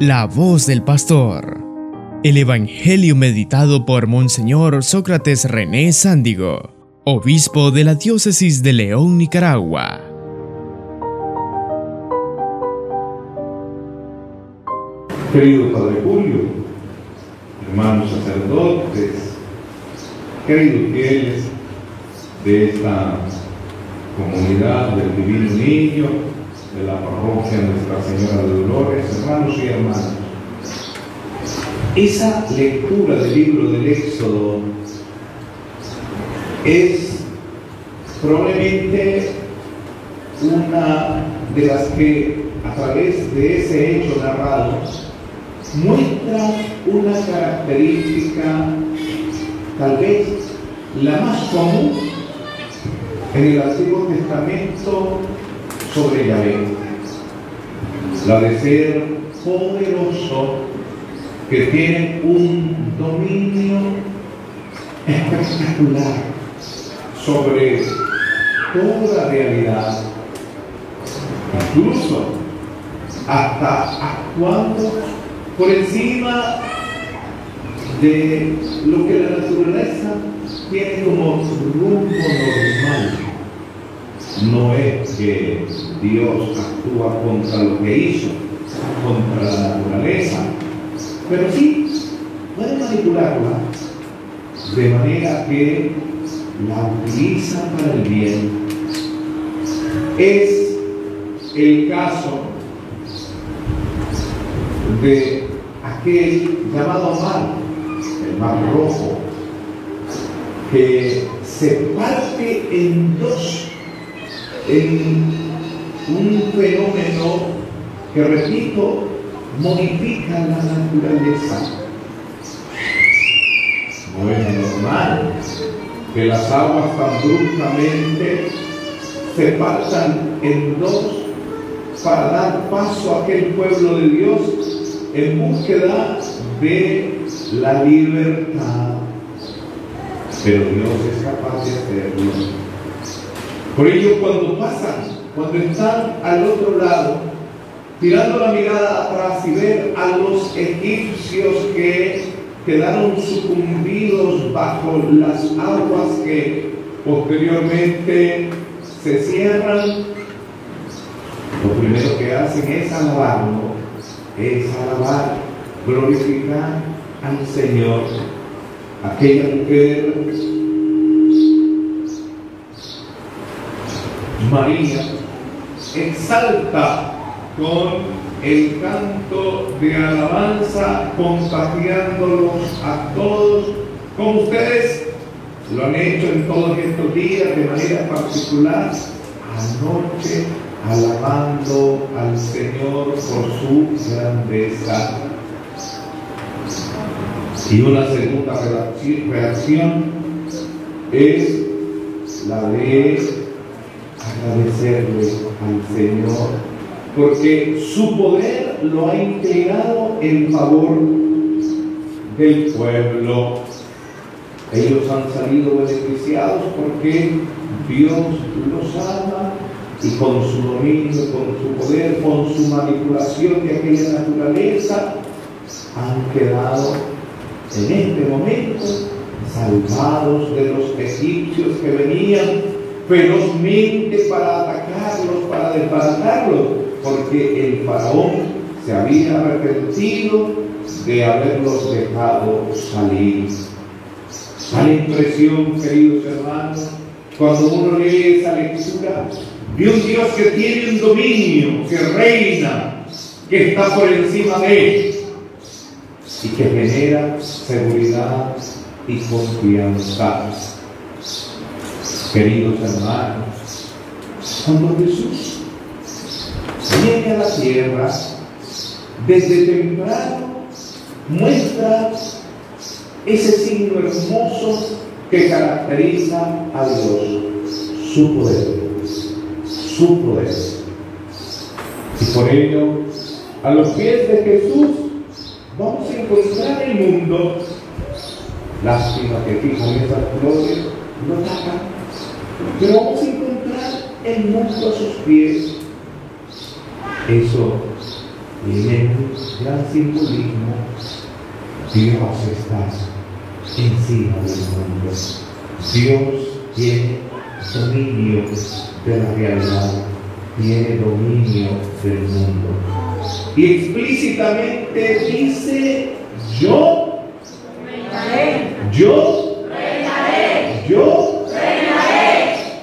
La voz del pastor. El Evangelio meditado por Monseñor Sócrates René Sándigo, obispo de la diócesis de León, Nicaragua. Querido Padre Julio, hermanos sacerdotes, queridos fieles de esta comunidad del Divino Niño, de la parroquia Nuestra Señora de Dolores, hermanos y hermanas. Esa lectura del libro del Éxodo es probablemente una de las que a través de ese hecho narrado muestra una característica tal vez la más común en el Antiguo Testamento sobre Yahvé. La de ser poderoso, que tiene un dominio espectacular sobre toda realidad, incluso hasta actuando por encima de lo que la naturaleza tiene como rumbo normal no es que Dios actúa contra lo que hizo, contra la naturaleza, pero sí puede manipularla de manera que la utiliza para el bien. Es el caso de aquel llamado mar, el mar rojo, que se parte en dos en un fenómeno que, repito, modifica la naturaleza. No es normal que las aguas tan bruscamente se partan en dos para dar paso a aquel pueblo de Dios en búsqueda de la libertad. Pero Dios es capaz de hacerlo. Por ello, cuando pasan, cuando están al otro lado, tirando la mirada atrás y ver a los egipcios que quedaron sucumbidos bajo las aguas que posteriormente se cierran, lo primero que hacen es alabarlo, es alabar, glorificar al Señor. Aquella mujer María exalta con el canto de alabanza, contagiándolos a todos, como ustedes lo han hecho en todos estos días de manera particular, anoche alabando al Señor por su grandeza. Y una segunda reacción es la de agradecerle al Señor, porque su poder lo ha inclinado en favor del pueblo. Ellos han salido beneficiados porque Dios los ama y con su dominio, con su poder, con su manipulación de aquella naturaleza, han quedado en este momento salvados de los egipcios que venían ferozmente para atacarlos, para desbaratarlos, porque el faraón se había arrepentido de haberlos dejado salir. Da la impresión, queridos hermanos, cuando uno lee esa lectura, de un Dios que tiene un dominio, que reina, que está por encima de él y que genera seguridad y confianza queridos hermanos, cuando Jesús viene a la tierra, desde temprano muestra ese signo hermoso que caracteriza a Dios, su poder, su poder. Y por ello, a los pies de Jesús, vamos a encontrar el mundo. Lástima que aquí con estas flores no tapan pero vamos a encontrar el mundo a sus pies. Eso Y en el gran simbolismo, Dios está encima del mundo. Dios tiene dominio de la realidad, tiene dominio del mundo. Y explícitamente dice, yo, yo,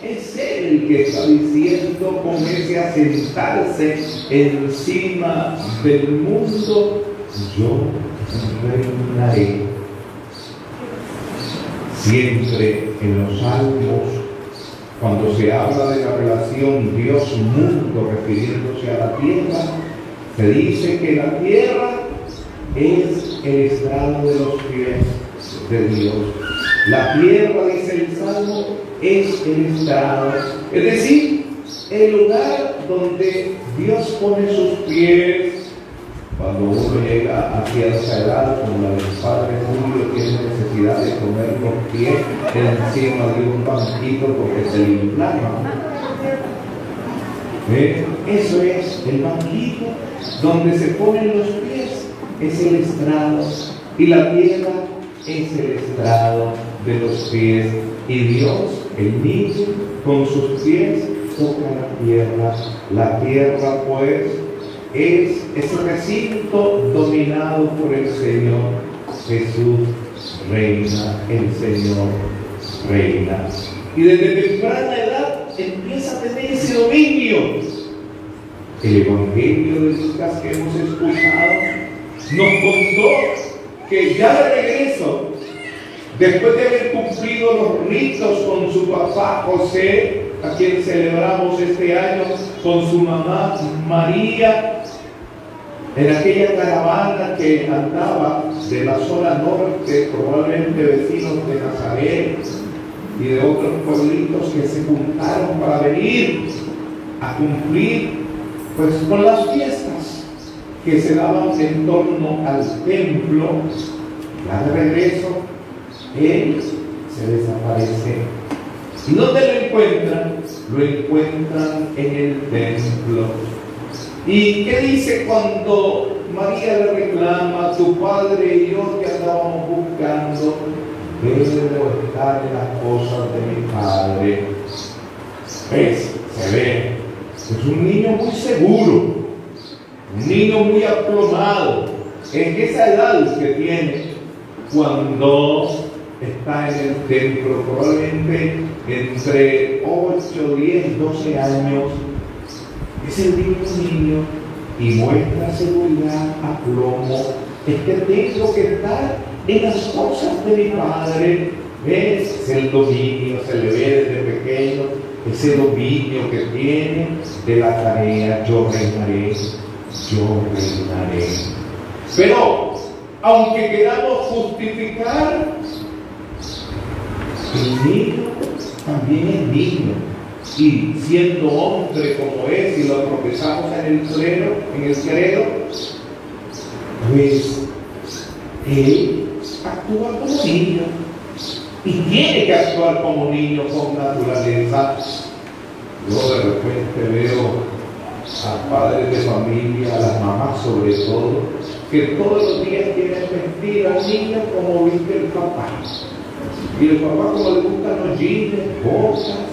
es Él el que está diciendo con ese asentarse encima del mundo, yo reinaré. Siempre en los salmos, cuando se habla de la relación Dios-mundo refiriéndose a la tierra, se dice que la tierra es el estrado de los pies de Dios. La tierra, dice el Salmo, es el estrado. Es decir, el lugar donde Dios pone sus pies cuando uno llega a cierta edad, como la del padre Julio, tiene necesidad de comer los pies encima de un banquito porque se le inflama. ¿Eh? Eso es el banquito donde se ponen los pies, es el estrado. Y la tierra es el estrado de los pies. Y Dios, el niño, con sus pies toca la tierra. La tierra, pues, es ese recinto dominado por el Señor. Jesús reina, el Señor reina. Y desde temprana edad empieza a tener ese dominio. El Evangelio de Lucas que hemos escuchado nos contó que ya de regreso, después de haber cumplido los ritos con su papá José, a quien celebramos este año, con su mamá María, en aquella caravana que andaba de la zona norte, probablemente vecinos de Nazaret y de otros pueblitos que se juntaron para venir a cumplir pues con las fiestas que se daban en torno al templo, ya de regreso, él se desaparece. ¿Y dónde lo encuentran? Lo encuentran en el templo ¿Y qué dice cuando María le reclama, tu padre y yo te andábamos buscando? Debo estar en las cosas de mi padre. ¿Ves? Se ve. Es un niño muy seguro, un niño muy aplomado. En esa edad que tiene cuando está en el templo, probablemente entre 8, 10, 12 años es el mismo niño y muestra seguridad, aplomo. Es que tengo que estar en las cosas de mi padre. Es el dominio, se le ve desde pequeño, ese dominio que tiene de la tarea, yo reinaré, yo reinaré. Pero, aunque queramos justificar, el niño también es niño y siendo hombre como es, y lo profesamos en el credo, en el credo, pues él actúa como niño y tiene que actuar como niño con naturaleza. Yo de repente veo a padres de familia, a las mamás sobre todo, que todos los días quieren vestir al niño como viste el papá. Y el papá como le gustan los jeans, botas,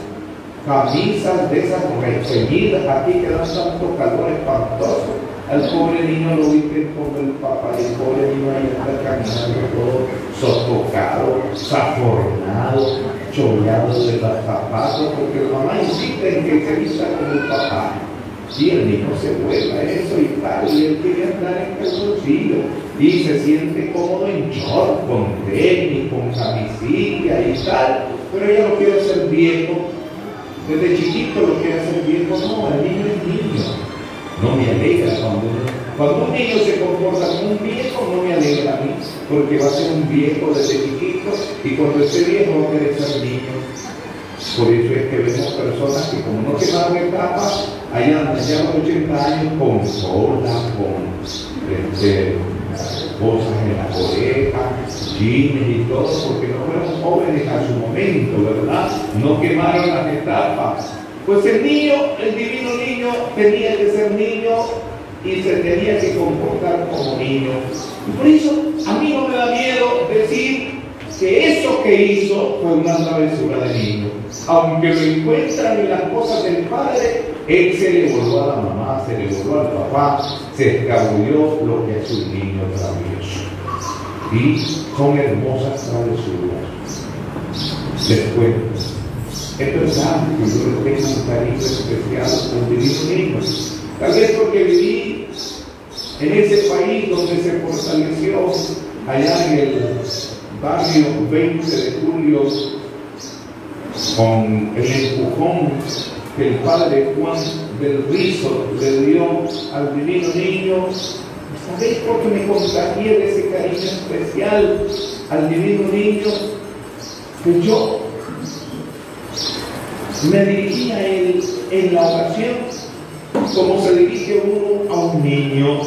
camisas de esas recebidas aquí que dan tanto calor espantoso. Al pobre niño lo viste con el papá, el pobre niño ahí está caminando todo sofocado, zafornado, chollado de los zapatos, porque la mamá insiste en que se vista con el papá. Y el niño se vuelve a eso y tal, y él quiere andar en calzoncillo y se siente cómodo en short, con tenis, con camisilla y tal, pero ella no quiere ser viejo desde chiquito lo que hace el viejo, no, el niño es niño. No me alegra cuando, cuando un niño se comporta como un viejo, no me alegra a mí, porque va a ser un viejo desde chiquito y cuando esté viejo va a querer ser niño. Por eso es que vemos personas que como no quemaron etapas, allá andan ya los 80 años con sola, con este, cosas en la oreja, jeans y todo, porque no fueron jóvenes a su momento, ¿verdad? No quemaron las etapas. Pues el niño, el divino niño, tenía que ser niño y se tenía que comportar como niño. Por eso a mí no me da miedo decir que eso que hizo fue una travesura de niño. Aunque lo encuentran en las cosas del padre, él se le volvió a la mamá, se le volvió al papá, se escabulló lo que es un niño travieso. Y son hermosas travesuras. Cuento. Es verdad que yo le tengo un cariño especial con divino niño. Tal vez porque viví en ese país donde se fortaleció allá en el barrio 20 de julio con el empujón que el padre Juan del Rizo le dio al divino niño. ¿Sabéis por qué me contagié de ese cariño especial al divino niño? Que yo me dirigía a él en la oración como se dirige uno a un niño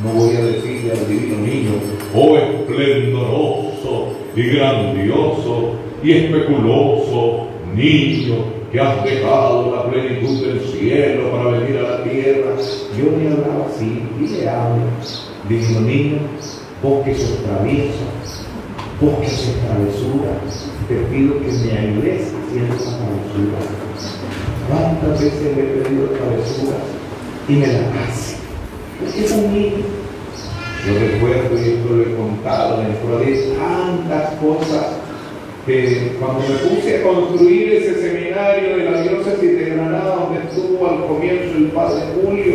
no voy a decirle al divino niño, oh esplendoroso y grandioso y especuloso niño que has dejado la plenitud del cielo para venir a la tierra. Yo le hablaba así y le hablo, divino niño, vos que sos travieso, vos que sos travesura, te pido que me ayudes haciendo esa travesura. ¿Cuántas veces le he pedido travesura y me la hace? Es un niño. Yo recuerdo, y esto lo he contado dentro de tantas cosas, que cuando me puse a construir ese seminario de la diócesis de Granada, donde estuvo al comienzo el padre Julio,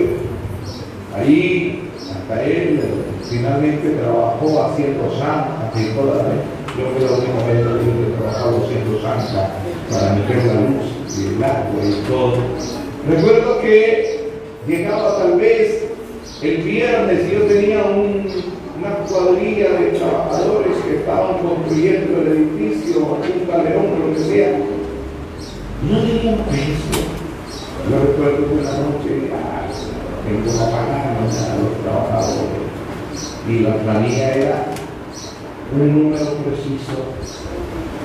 ahí hasta él finalmente trabajó haciendo santa, y toda yo creo que única vez que trabajado haciendo santa para meter la luz y el agua y todo. Recuerdo que llegaba tal vez el viernes yo tenía una cuadrilla de trabajadores que estaban construyendo el edificio, un galeón, lo que sea. No tenían peso. Yo recuerdo que una noche, ah, tengo una pagada a los trabajadores. Y la planilla era un número preciso.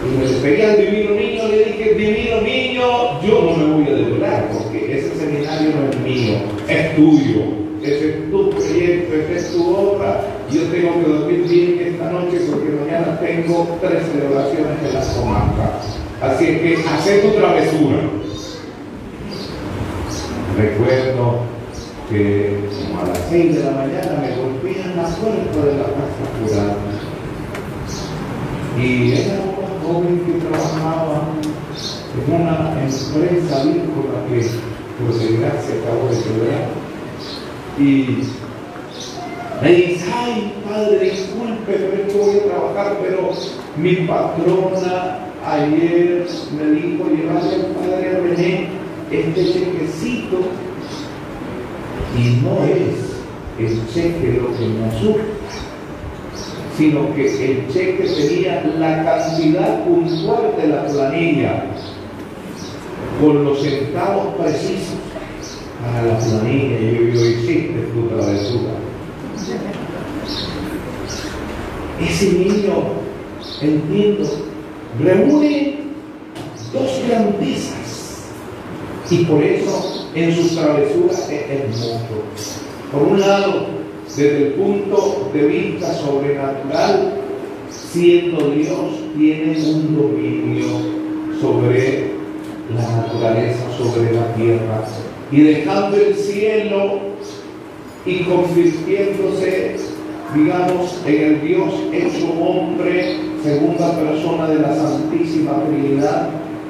Y me despedí al divino niño, le dije, divino niño, yo no me voy a develar porque ese seminario no es mío, es tuyo ese es tu proyecto, esa es tu obra. Yo tengo que dormir bien esta noche porque mañana tengo tres celebraciones en la comarca. Así es que hace tu travesura. Recuerdo que a las seis de la mañana me golpean la puerta de la casa jurada. Y era una joven que trabajaba en una empresa agrícola que por desgracia acabó de quebrar y me dice, ay padre, disculpe, pero es que voy a trabajar, pero mi patrona ayer me dijo llevarle al padre René este chequecito y no es el cheque lo que me asusta, sino que el cheque tenía la cantidad puntual de la planilla con los centavos precisos para la planilla y yo digo, hiciste tu travesura. Ese niño, entiendo, reúne dos grandezas y por eso en sus travesuras es hermoso. Por un lado, desde el punto de vista sobrenatural, siendo Dios, tiene un dominio sobre la naturaleza, sobre la tierra, y dejando el cielo y convirtiéndose, digamos, en el Dios hecho hombre, segunda persona de la Santísima Trinidad,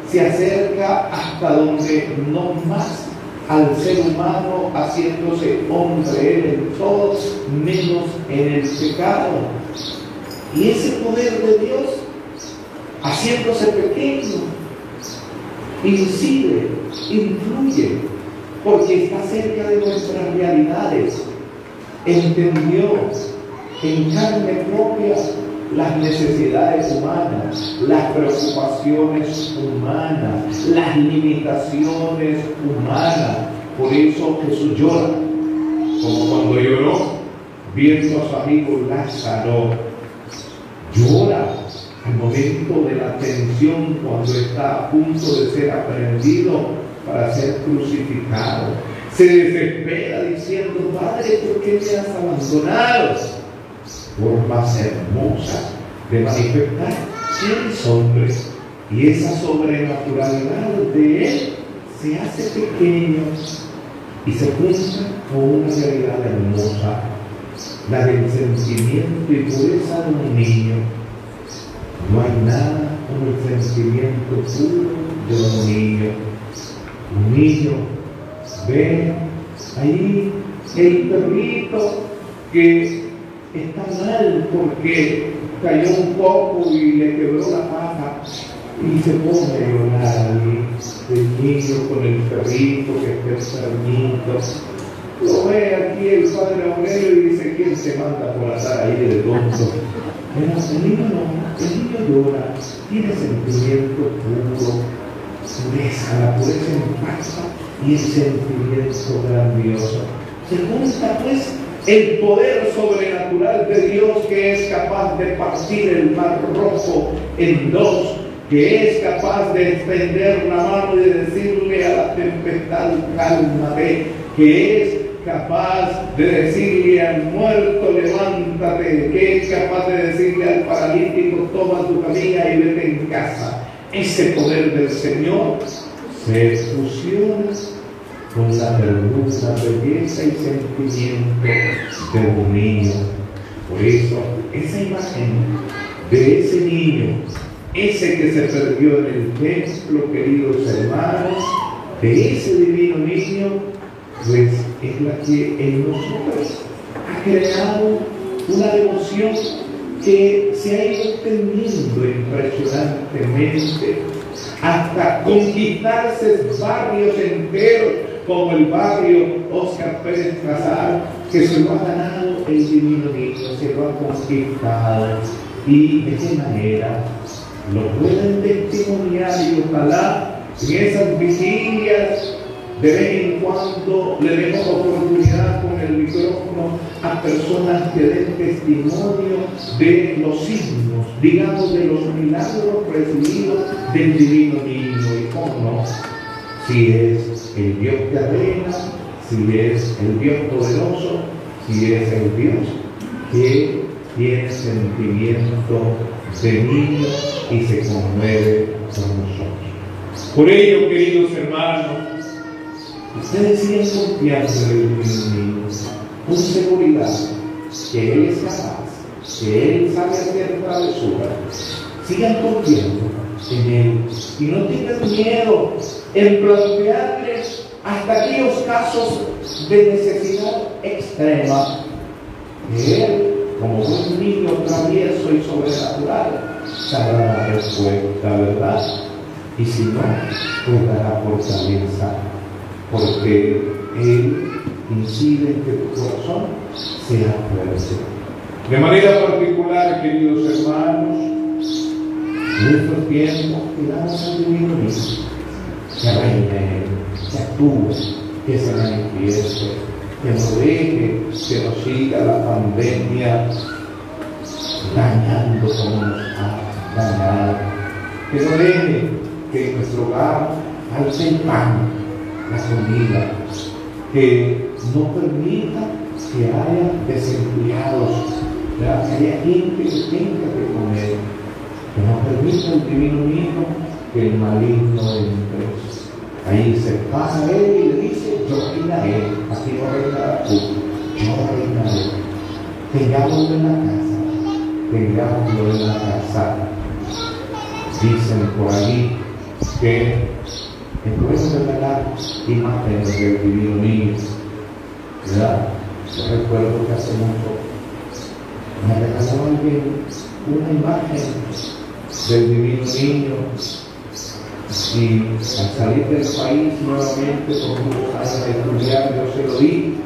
se acerca hasta donde no más al ser humano haciéndose hombre en todos, menos en el pecado. Y ese poder de Dios, haciéndose pequeño, incide, influye porque está cerca de nuestras realidades. Entendió en carne propia las necesidades humanas, las preocupaciones humanas, las limitaciones humanas. Por eso Jesús llora, como cuando lloró viendo a su amigo Lázaro. Llora al momento de la tensión cuando está a punto de ser aprendido para ser crucificado. se desespera diciendo, Padre, ¿por qué me has abandonado? Formas hermosas de manifestar quién es hombre y esa sobrenaturalidad de él se hace pequeño y se junta con una realidad hermosa, la del sentimiento y pureza de un niño. No hay nada como el sentimiento puro de un niño. Un niño ve ahí el perrito que está mal porque cayó un poco y le quebró la pata y se pone a llorar ahí el niño con el perrito que está enfermito. Lo ve aquí el padre Aurelio y dice, ¿quién se manda por estar ahí de tonto? Pero el niño no, el niño llora, tiene sentimiento puro, pureza, la pureza paz y el sentimiento grandioso. Se junta pues el poder sobrenatural de Dios que es capaz de partir el mar rojo en dos, que es capaz de extender la mano y de decirle a la tempestad, cálmate, que es capaz de decirle al muerto, levántate, que es capaz de decirle al paralítico, toma tu camilla y vete en casa. Ese poder del Señor se fusiona con la ternura, belleza y sentimiento de un niño. Por eso, esa imagen de ese niño, ese que se perdió en el templo, queridos hermanos, de ese divino niño, pues es la que en nosotros ha creado una devoción que se ha ido extendiendo impresionantemente hasta conquistarse barrios enteros como el barrio Oscar Pérez Casal, que se lo ha ganado el divino niño, se lo ha conquistado. Y de qué manera lo pueden testimoniar y ojalá en esas vigilias de vez en cuando le demos oportunidad con el micrófono a personas que den testimonio de los signos, digamos de los milagros recibidos del divino niño. Y cómo no, si es el Dios que reina, si es el Dios poderoso, si es el Dios que tiene sentimiento de niño y se conmueve con nosotros. Por ello, queridos hermanos, Ustedes siguen confiando en el niño con seguridad que Él es capaz, que Él sabe hacer travesura. Sigan confiando en Él y no tengan miedo en plantearles hasta aquellos casos de necesidad extrema. Que Él, como un niño travieso y sobrenatural, sabrá la respuesta, ¿verdad? Y si no, pues dará fortaleza porque Él incide que tu corazón sea fuerte. De manera particular, queridos hermanos, en estos tiempos pidamos al divino que reine, que actúe, que se manifieste, que no deje que nos siga la pandemia dañando como nos ha dañado, que no deje que en nuestro hogar alce el pan la comida, que no permita que haya desempleados, que haya gente que tenga que comer, que no permita el divino mismo que el maligno entre. Ahí se pasa él y le dice, yo reinaré, así no reinará tú, yo reinaré. Tengámoslo en la casa, tengámoslo en la casa. Dicen por ahí que pueden regalar imágenes del divino niño. ¿Verdad? Yo recuerdo que hace mucho me regaló alguien una imagen del divino niño y al salir del país nuevamente por unos años de estudiar yo se lo di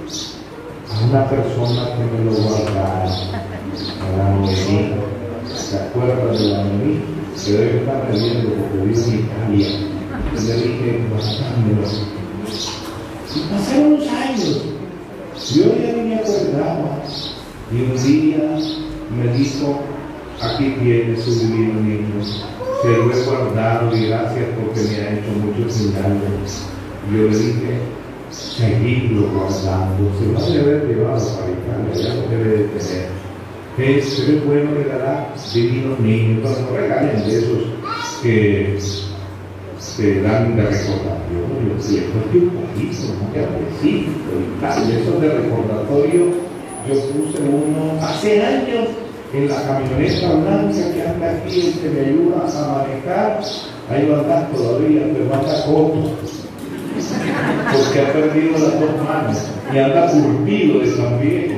a una persona que me lo guardara a la Noemí ¿se acuerdan de la Noemí? que debe estar leyendo porque vive en Italia le dije, guardándolo. Y pasaron los años. Yo ya ni me acordaba. Y un día me dijo, aquí tiene su divino niño. Se lo he guardado y gracias porque me ha hecho muchos milagros. Yo le dije, seguirlo guardando. Se va a haber llevado para Italia, ya lo debe de tener. Es, es bueno regalar divinos niños, no regalen de esos que se dan de recordatorio, y después de un poquito, no que aprecito y tal, esos de recordatorio, yo puse uno hace años en la camioneta blanca que anda aquí, el que me ayuda a manejar, ahí va a andar todavía, pero anda corto, porque ha perdido las dos manos y anda curtido de San Viejo.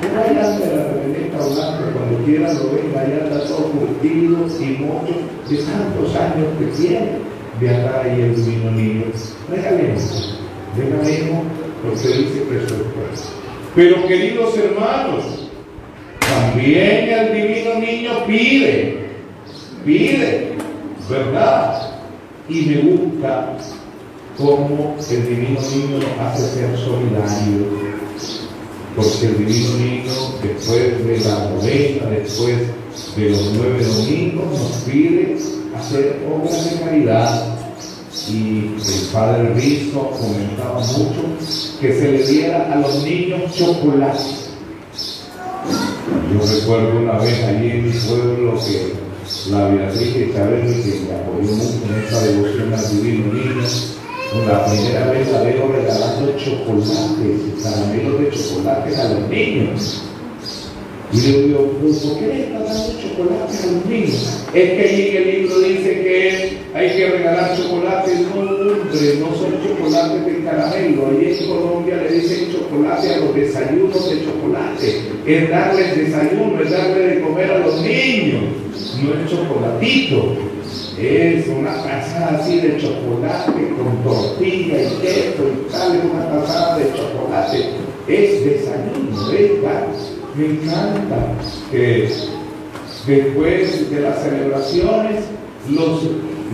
Pero ahí anda la camioneta blanca, cuando quiera lo ven, ahí anda todo curtido y mucho de tantos años que tiene ahí el divino niño. Regalemos, regalemos lo que dice presupuesto. Pero queridos hermanos, también el divino niño pide, pide, ¿verdad? Y me gusta cómo el divino niño nos hace ser solidarios. Porque el divino niño, después de la novena, después de los nueve domingos, nos pide hacer obras de caridad. Y el padre Rizo comentaba mucho que se le diera a los niños chocolate. Yo recuerdo una vez allí en mi pueblo que la Beatriz Isabel, que me apoyó mucho en esta devoción al divino niño, la primera vez la veo regalando chocolates, caramelos de chocolate a los niños. Y le digo, ¿por qué le está dando chocolate a los niños? Es que ahí en el libro dice que hay que regalar chocolates, no hombre, no son chocolates de caramelo. Ahí en Colombia le dicen chocolate a los desayunos de chocolate. Es darles desayuno, es darle de comer a los niños. No es chocolatito. Es una taza así de chocolate con tortilla y queso y tal, una taza de chocolate. Es desayuno, es dar me encanta que después de las celebraciones los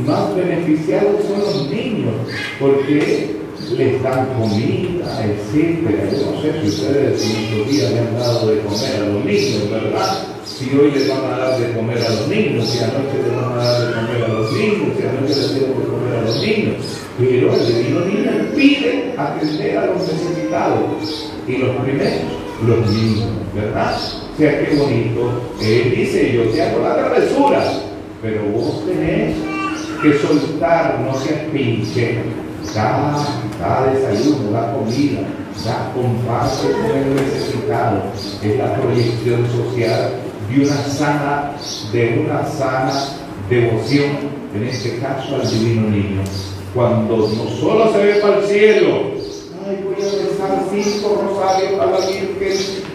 más beneficiados son los niños, porque les dan comida, etc. Yo no sé si ustedes en estos días le han dado de comer a los niños, ¿verdad? Si hoy les van a dar de comer a los niños, si anoche les van a dar de comer a los niños, si anoche les dieron de comer a los niños. Pero el divino niño pide atender a los necesitados. Y los primeros los niños, ¿verdad? O sea, qué bonito. Él dice, yo te hago la travesura, pero vos tenés que soltar, no seas pinche. Da, da desayuno, da comida, da comparte con el necesitado. Es la proyección social de una sana, de una sana devoción, en este caso al divino niño. Cuando no solo se ve para el cielo, a la Virgen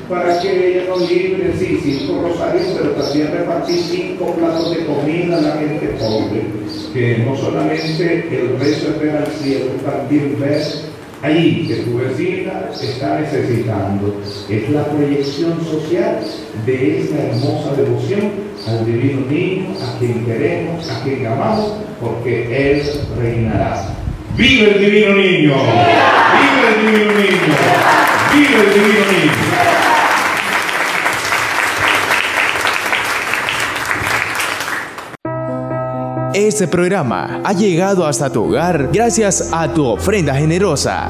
para que ella nos libre, sí, cinco rosarios, pero también repartir cinco platos de comida a la gente pobre, que no solamente el rezo es ver al cielo, también ver ahí que tu vecina está necesitando. Es la proyección social de esta hermosa devoción al divino niño, a quien queremos, a quien amamos, porque Él reinará. ¡Vive el divino niño! ¡Vive el divino el divino niño! Este programa ha llegado hasta tu hogar gracias a tu ofrenda generosa.